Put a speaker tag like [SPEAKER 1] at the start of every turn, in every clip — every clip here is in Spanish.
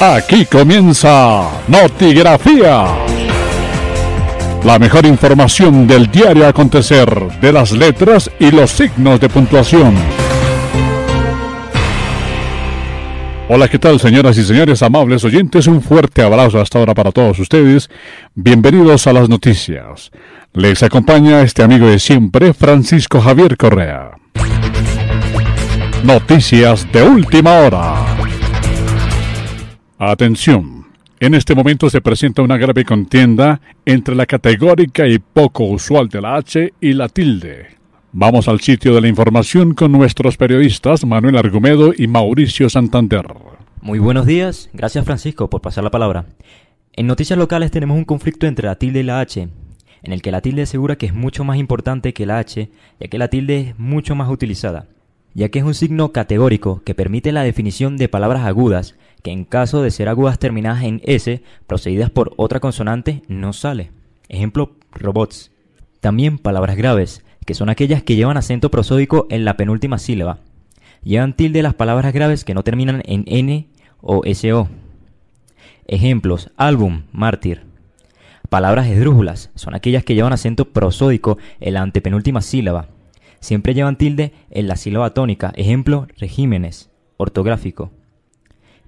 [SPEAKER 1] Aquí comienza Notigrafía. La mejor información del diario acontecer de las letras y los signos de puntuación. Hola, ¿qué tal señoras y señores amables oyentes? Un fuerte abrazo hasta ahora para todos ustedes. Bienvenidos a las noticias. Les acompaña este amigo de siempre, Francisco Javier Correa. Noticias de última hora. Atención. En este momento se presenta una grave contienda entre la categórica y poco usual de la H y la tilde. Vamos al sitio de la información con nuestros periodistas Manuel Argumedo y Mauricio Santander.
[SPEAKER 2] Muy buenos días, gracias Francisco por pasar la palabra. En noticias locales tenemos un conflicto entre la tilde y la H, en el que la tilde asegura que es mucho más importante que la H, ya que la tilde es mucho más utilizada ya que es un signo categórico que permite la definición de palabras agudas que en caso de ser agudas terminadas en S, procedidas por otra consonante, no sale. Ejemplo, robots. También palabras graves, que son aquellas que llevan acento prosódico en la penúltima sílaba. Llevan tilde las palabras graves que no terminan en N o SO. Ejemplos, álbum, mártir. Palabras esdrújulas son aquellas que llevan acento prosódico en la antepenúltima sílaba siempre llevan tilde en la sílaba tónica. Ejemplo, regímenes, ortográfico.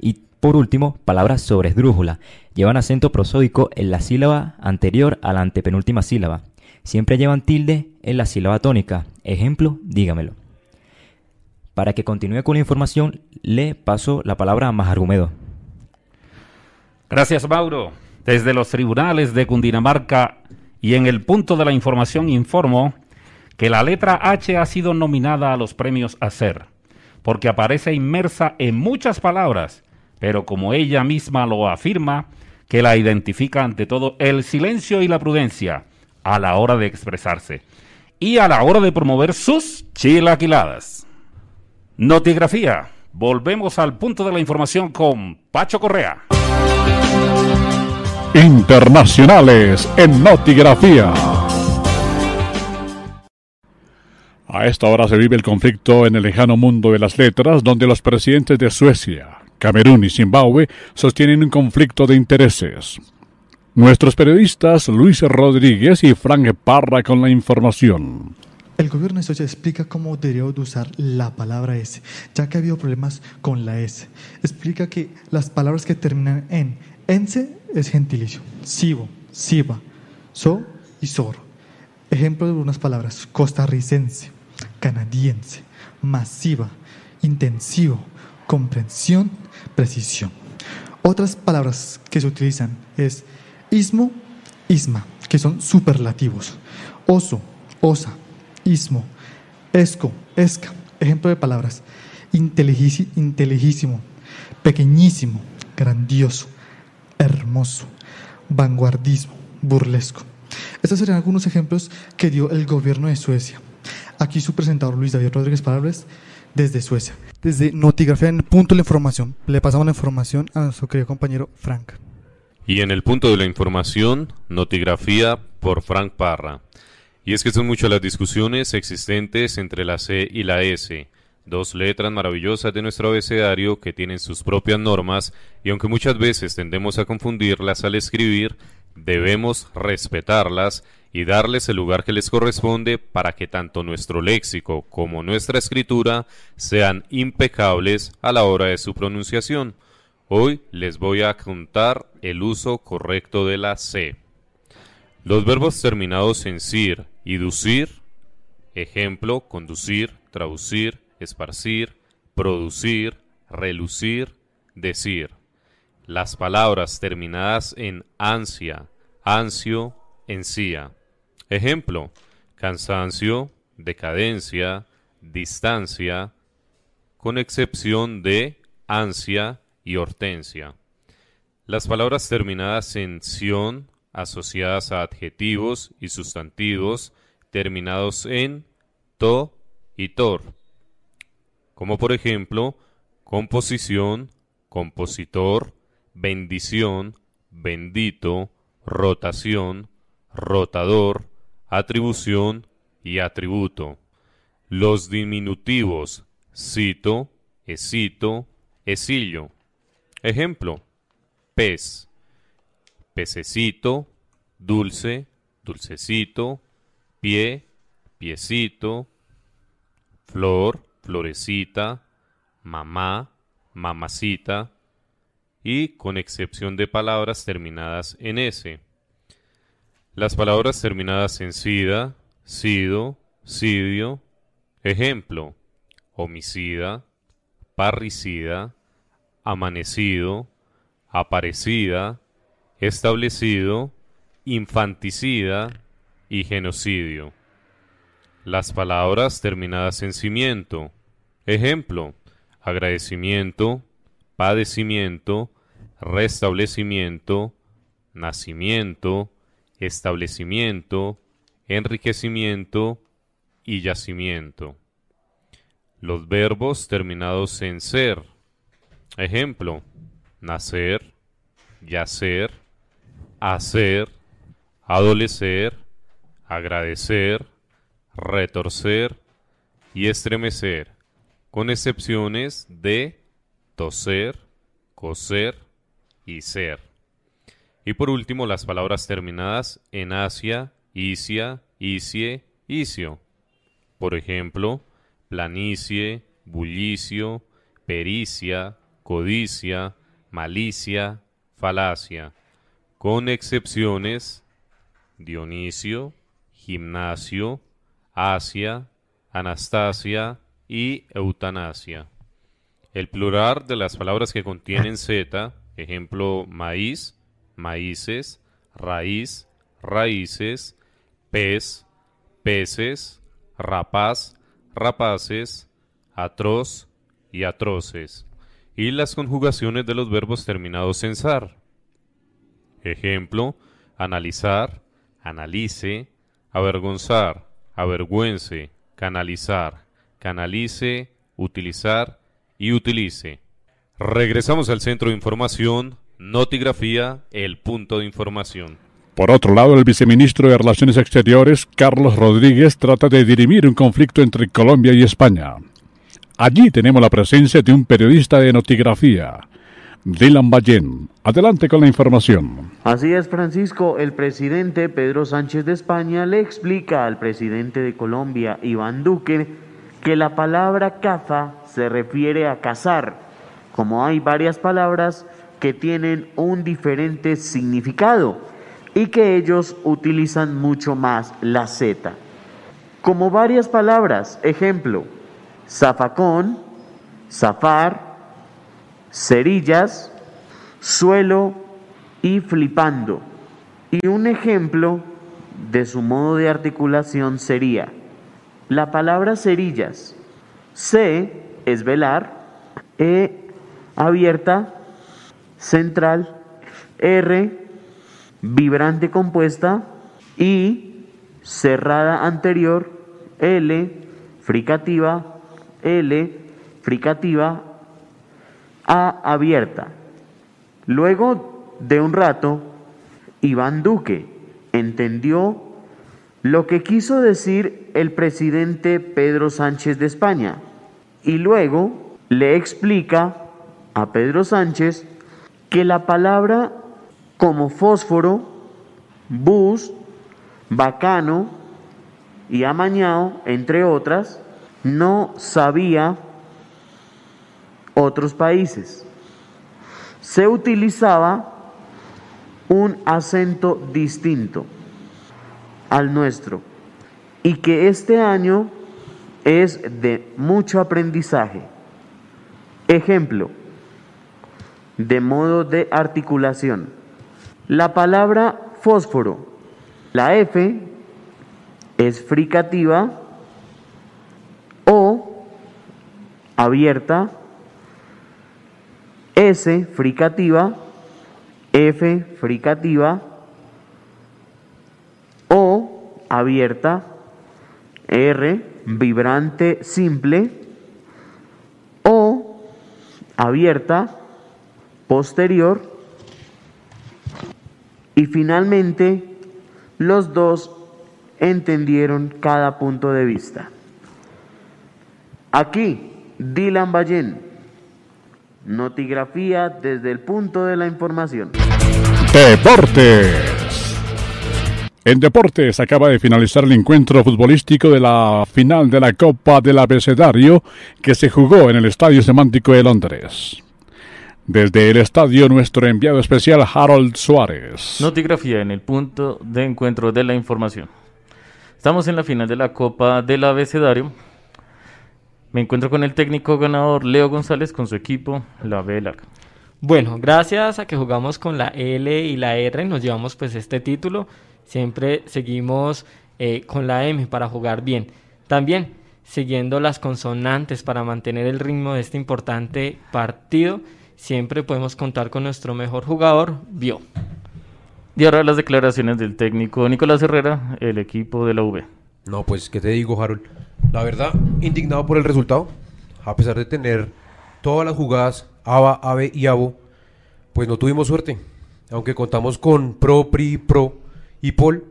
[SPEAKER 2] Y por último, palabras sobre esdrújula. Llevan acento prosódico en la sílaba anterior a la antepenúltima sílaba. Siempre llevan tilde en la sílaba tónica. Ejemplo, dígamelo. Para que continúe con la información, le paso la palabra a Majargumedo.
[SPEAKER 3] Gracias, Mauro. Desde los tribunales de Cundinamarca y en el punto de la información informo que la letra H ha sido nominada a los premios Hacer, porque aparece inmersa en muchas palabras, pero como ella misma lo afirma, que la identifica ante todo el silencio y la prudencia a la hora de expresarse y a la hora de promover sus chilaquiladas. Notigrafía. Volvemos al punto de la información con Pacho Correa.
[SPEAKER 1] Internacionales en Notigrafía. A esta hora se vive el conflicto en el lejano mundo de las letras, donde los presidentes de Suecia, Camerún y Zimbabue sostienen un conflicto de intereses. Nuestros periodistas Luis Rodríguez y Frank Parra con la información.
[SPEAKER 4] El gobierno de explica cómo debería usar la palabra S, ya que ha habido problemas con la S. Explica que las palabras que terminan en ense es gentilicio, sibo, siba, so y sor. Ejemplo de unas palabras, costarricense, canadiense, masiva, intensivo, comprensión, precisión. Otras palabras que se utilizan es ismo, isma, que son superlativos. Oso, osa, ismo, esco, esca. Ejemplo de palabras. Inteligísimo, pequeñísimo, grandioso, hermoso, vanguardismo, burlesco. Estos serían algunos ejemplos que dio el gobierno de Suecia. Aquí su presentador Luis David Rodríguez Palables desde Suecia. Desde Notigrafía en el punto de la información, le pasamos la información a nuestro querido compañero Frank.
[SPEAKER 5] Y en el punto de la información, Notigrafía por Frank Parra. Y es que son muchas las discusiones existentes entre la C y la S, dos letras maravillosas de nuestro abecedario que tienen sus propias normas y aunque muchas veces tendemos a confundirlas al escribir, debemos respetarlas y darles el lugar que les corresponde para que tanto nuestro léxico como nuestra escritura sean impecables a la hora de su pronunciación. Hoy les voy a contar el uso correcto de la C. Los verbos terminados en sir y ducir, ejemplo, conducir, traducir, esparcir, producir, relucir, decir. Las palabras terminadas en ansia, ansio, encía Ejemplo, cansancio, decadencia, distancia, con excepción de ansia y hortensia. Las palabras terminadas en sion, asociadas a adjetivos y sustantivos terminados en to y tor, como por ejemplo composición, compositor, bendición, bendito, rotación, rotador, atribución y atributo. Los diminutivos cito, esito, esillo. Ejemplo, pez, pececito, dulce, dulcecito, pie, piecito, flor, florecita, mamá, mamacita, y con excepción de palabras terminadas en S. Las palabras terminadas en sida, sido, sidio, ejemplo, homicida, parricida, amanecido, aparecida, establecido, infanticida y genocidio. Las palabras terminadas en cimiento. Ejemplo, agradecimiento, padecimiento, restablecimiento, nacimiento, establecimiento, enriquecimiento y yacimiento. Los verbos terminados en ser. Ejemplo, nacer, yacer, hacer, adolecer, agradecer, retorcer y estremecer, con excepciones de toser, coser y ser. Y por último, las palabras terminadas en Asia, Isia, Isie, Isio. Por ejemplo, planicie, bullicio, pericia, codicia, malicia, falacia, con excepciones Dionisio, gimnasio, Asia, Anastasia y eutanasia. El plural de las palabras que contienen Z, ejemplo maíz, maíces, raíz, raíces, pez, peces, rapaz, rapaces, atroz y atroces, y las conjugaciones de los verbos terminados en zar. Ejemplo, analizar, analice, avergonzar, avergüence, canalizar, canalice, utilizar y utilice. Regresamos al centro de información, notigrafía, el punto de información.
[SPEAKER 1] Por otro lado, el viceministro de Relaciones Exteriores, Carlos Rodríguez, trata de dirimir un conflicto entre Colombia y España. Allí tenemos la presencia de un periodista de notigrafía, Dylan Ballén. Adelante con la información.
[SPEAKER 6] Así es, Francisco. El presidente Pedro Sánchez de España le explica al presidente de Colombia, Iván Duque, que la palabra caza se refiere a cazar, como hay varias palabras que tienen un diferente significado y que ellos utilizan mucho más la Z. Como varias palabras, ejemplo, zafacón, zafar, cerillas, suelo y flipando. Y un ejemplo de su modo de articulación sería la palabra cerillas. C es velar, E abierta, central, R vibrante compuesta, I cerrada anterior, L fricativa, L fricativa, a abierta. Luego de un rato, Iván Duque entendió lo que quiso decir el presidente Pedro Sánchez de España y luego le explica a Pedro Sánchez que la palabra como fósforo, bus, bacano y amañado, entre otras, no sabía otros países. Se utilizaba un acento distinto al nuestro y que este año es de mucho aprendizaje. Ejemplo, de modo de articulación. La palabra fósforo, la F es fricativa o abierta S fricativa, F fricativa, O abierta, R vibrante simple, O abierta, posterior, y finalmente los dos entendieron cada punto de vista. Aquí, Dylan Ballén Notigrafía desde el punto de la información.
[SPEAKER 1] Deportes. En deportes acaba de finalizar el encuentro futbolístico de la final de la Copa del Abecedario que se jugó en el Estadio Semántico de Londres. Desde el estadio, nuestro enviado especial Harold Suárez.
[SPEAKER 7] Notigrafía en el punto de encuentro de la información. Estamos en la final de la Copa del Abecedario. Me encuentro con el técnico ganador Leo González con su equipo, la B larga.
[SPEAKER 8] Bueno, gracias a que jugamos con la L y la R, nos llevamos pues este título. Siempre seguimos eh, con la M para jugar bien. También siguiendo las consonantes para mantener el ritmo de este importante partido, siempre podemos contar con nuestro mejor jugador, Bio.
[SPEAKER 7] Y ahora las declaraciones del técnico Nicolás Herrera, el equipo de la V.
[SPEAKER 9] No, pues, ¿qué te digo, Harold? La verdad, indignado por el resultado. A pesar de tener todas las jugadas ABA, AVE y ABO, pues no tuvimos suerte. Aunque contamos con Pro, Pri, Pro y Paul,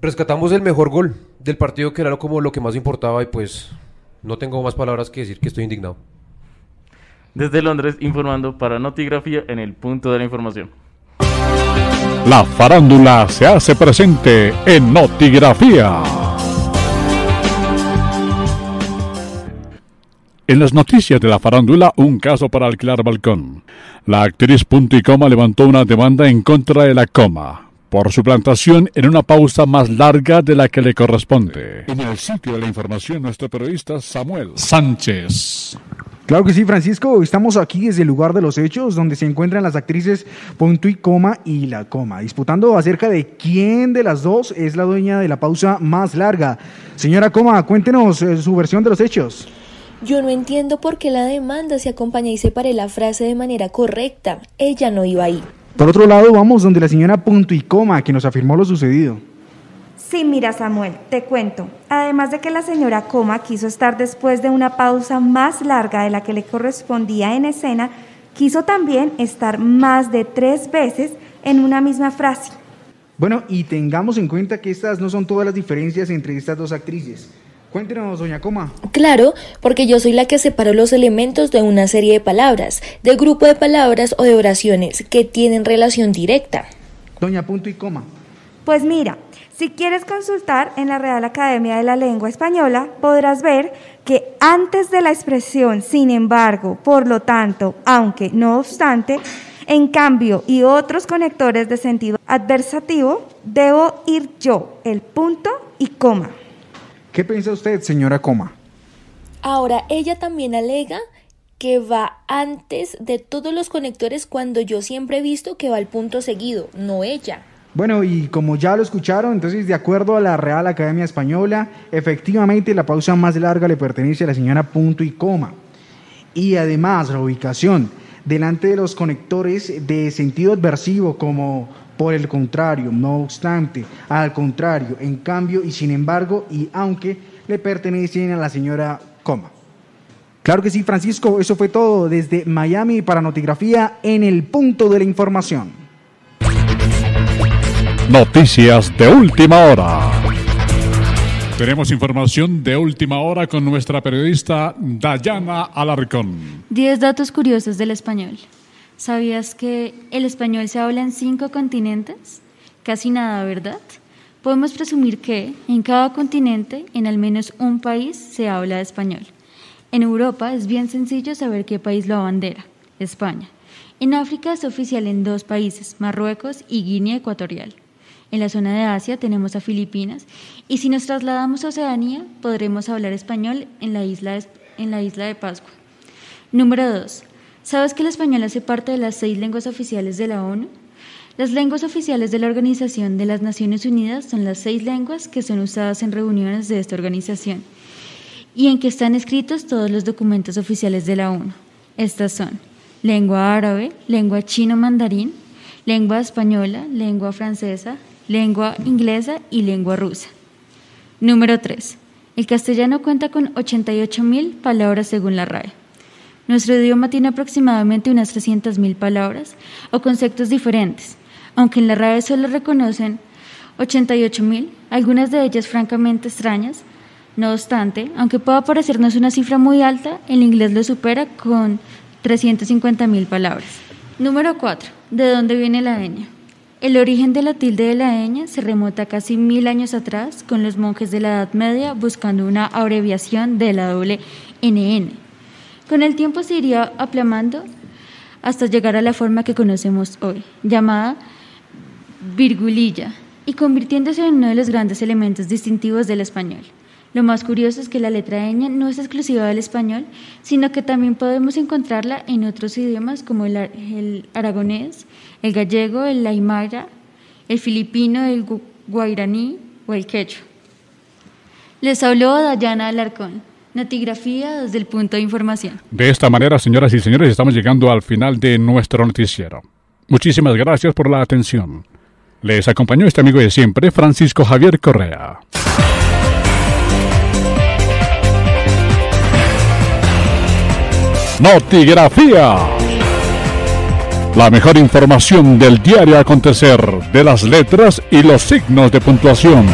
[SPEAKER 9] rescatamos el mejor gol del partido que era como lo que más importaba y pues no tengo más palabras que decir que estoy indignado.
[SPEAKER 7] Desde Londres, informando para Notigrafía en el punto de la información.
[SPEAKER 1] La farándula se hace presente en Notigrafía. En las noticias de la farándula, un caso para alquilar balcón. La actriz Punto y Coma levantó una demanda en contra de la coma por su plantación en una pausa más larga de la que le corresponde. En el sitio de la información, nuestro periodista Samuel Sánchez.
[SPEAKER 10] Claro que sí, Francisco. Estamos aquí desde el lugar de los hechos, donde se encuentran las actrices Punto y Coma y La Coma, disputando acerca de quién de las dos es la dueña de la pausa más larga. Señora Coma, cuéntenos eh, su versión de los hechos.
[SPEAKER 11] Yo no entiendo por qué la demanda se acompaña y separe la frase de manera correcta. Ella no iba ahí.
[SPEAKER 10] Por otro lado, vamos donde la señora Punto y Coma, que nos afirmó lo sucedido.
[SPEAKER 12] Sí, mira Samuel, te cuento. Además de que la señora Coma quiso estar después de una pausa más larga de la que le correspondía en escena, quiso también estar más de tres veces en una misma frase.
[SPEAKER 10] Bueno, y tengamos en cuenta que estas no son todas las diferencias entre estas dos actrices. Cuéntenos, doña Coma.
[SPEAKER 11] Claro, porque yo soy la que separo los elementos de una serie de palabras, de grupo de palabras o de oraciones que tienen relación directa.
[SPEAKER 10] Doña Punto y Coma.
[SPEAKER 12] Pues mira, si quieres consultar en la Real Academia de la Lengua Española, podrás ver que antes de la expresión, sin embargo, por lo tanto, aunque, no obstante, en cambio y otros conectores de sentido adversativo, debo ir yo, el punto y coma.
[SPEAKER 10] ¿Qué piensa usted, señora Coma?
[SPEAKER 11] Ahora, ella también alega que va antes de todos los conectores cuando yo siempre he visto que va al punto seguido, no ella.
[SPEAKER 10] Bueno, y como ya lo escucharon, entonces de acuerdo a la Real Academia Española, efectivamente la pausa más larga le pertenece a la señora punto y coma. Y además la ubicación delante de los conectores de sentido adversivo como por el contrario, no obstante, al contrario, en cambio y sin embargo y aunque le pertenecen a la señora coma. Claro que sí, Francisco, eso fue todo desde Miami para Notigrafía en el punto de la información.
[SPEAKER 1] Noticias de última hora. Tenemos información de última hora con nuestra periodista Dayana Alarcón.
[SPEAKER 13] Diez datos curiosos del español. ¿Sabías que el español se habla en cinco continentes? Casi nada, ¿verdad? Podemos presumir que en cada continente, en al menos un país, se habla español. En Europa es bien sencillo saber qué país lo abandera, España. En África es oficial en dos países, Marruecos y Guinea Ecuatorial. En la zona de Asia tenemos a Filipinas y si nos trasladamos a Oceanía podremos hablar español en la isla de, Pascua. Número 2. ¿Sabes que el español hace parte de las seis lenguas oficiales de la ONU? Las lenguas oficiales de la Organización de las Naciones Unidas son las seis lenguas que son usadas en reuniones de esta organización y en que están escritos todos los documentos oficiales de la ONU. Estas son lengua árabe, lengua chino-mandarín, lengua española, lengua francesa, lengua inglesa y lengua rusa. Número 3. El castellano cuenta con 88.000 palabras según la RAE. Nuestro idioma tiene aproximadamente unas 300.000 palabras o conceptos diferentes, aunque en la RAE solo reconocen 88.000, algunas de ellas francamente extrañas. No obstante, aunque pueda parecernos una cifra muy alta, el inglés lo supera con 350.000 palabras. Número 4. ¿De dónde viene la ñ? El origen de la tilde de la ñ se remota casi mil años atrás con los monjes de la Edad Media buscando una abreviación de la doble NN. Con el tiempo se iría aplamando hasta llegar a la forma que conocemos hoy, llamada virgulilla, y convirtiéndose en uno de los grandes elementos distintivos del español. Lo más curioso es que la letra ñ no es exclusiva del español, sino que también podemos encontrarla en otros idiomas como el, aragonés, el gallego, el aymara, el filipino, el gu- guairaní o el quechua. Les habló Dayana Alarcón, Notigrafía desde el punto de información.
[SPEAKER 1] De esta manera, señoras y señores, estamos llegando al final de nuestro noticiero. Muchísimas gracias por la atención. Les acompañó este amigo de siempre, Francisco Javier Correa. Notigrafía. La mejor información del diario acontecer de las letras y los signos de puntuación.